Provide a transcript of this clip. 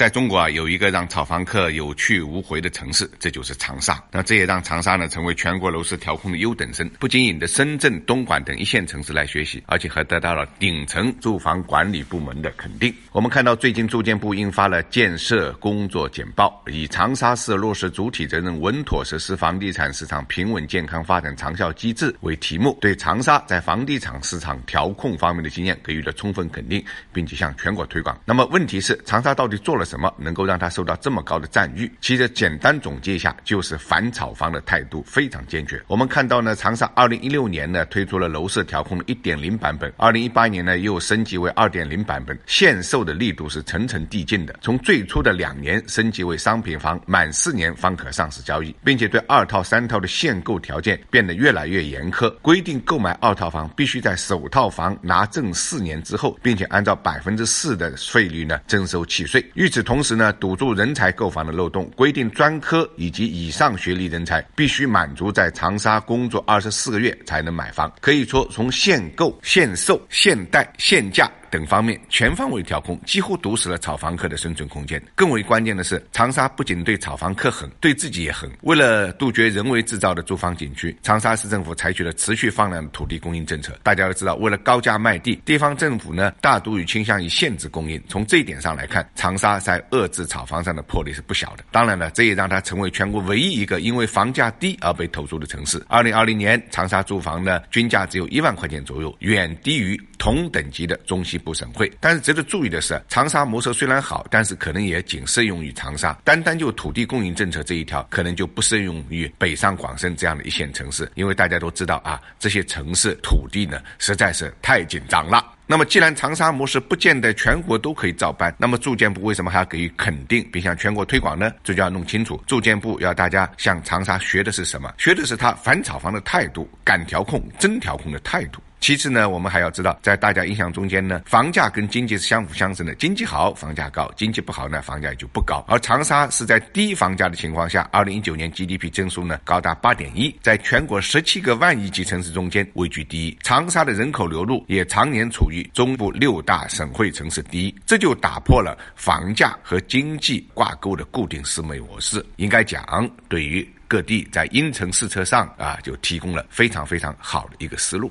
在中国啊，有一个让炒房客有去无回的城市，这就是长沙。那这也让长沙呢成为全国楼市调控的优等生，不仅引得深圳、东莞等一线城市来学习，而且还得到了顶层住房管理部门的肯定。我们看到，最近住建部印发了建设工作简报，以“长沙市落实主体责任，稳妥实施房地产市场平稳健康发展长效机制”为题目，对长沙在房地产市场调控方面的经验给予了充分肯定，并且向全国推广。那么，问题是长沙到底做了？什么能够让他受到这么高的赞誉？其实简单总结一下，就是反炒房的态度非常坚决。我们看到呢，长沙二零一六年呢推出了楼市调控的一点零版本，二零一八年呢又升级为二点零版本，限售的力度是层层递进的。从最初的两年升级为商品房，满四年方可上市交易，并且对二套、三套的限购条件变得越来越严苛，规定购买二套房必须在首套房拿证四年之后，并且按照百分之四的税率呢征收契税。与同时呢，堵住人才购房的漏洞，规定专科以及以上学历人才必须满足在长沙工作二十四个月才能买房。可以说，从限购、限售、限贷、限价。等方面全方位调控，几乎堵死了炒房客的生存空间。更为关键的是，长沙不仅对炒房客狠，对自己也狠。为了杜绝人为制造的住房景区，长沙市政府采取了持续放量的土地供应政策。大家都知道，为了高价卖地，地方政府呢大都与倾向于限制供应。从这一点上来看，长沙在遏制炒房上的魄力是不小的。当然了，这也让它成为全国唯一一个因为房价低而被投诉的城市。二零二零年，长沙住房呢均价只有一万块钱左右，远低于同等级的中西。不省会，但是值得注意的是，长沙模式虽然好，但是可能也仅适用于长沙。单单就土地供应政策这一条，可能就不适用于北上广深这样的一线城市，因为大家都知道啊，这些城市土地呢实在是太紧张了。那么，既然长沙模式不见得全国都可以照搬，那么住建部为什么还要给予肯定，并向全国推广呢？这就要弄清楚，住建部要大家向长沙学的是什么？学的是他反炒房的态度，敢调控、真调控的态度。其次呢，我们还要知道，在大家印象中间呢，房价跟经济是相辅相成的。经济好，房价高；经济不好呢，房价也就不高。而长沙是在低房价的情况下，二零一九年 GDP 增速呢高达八点一，在全国十七个万亿级城市中间位居第一。长沙的人口流入也常年处于中部六大省会城市第一，这就打破了房价和经济挂钩的固定思维模式。应该讲，对于各地在因城施策上啊，就提供了非常非常好的一个思路。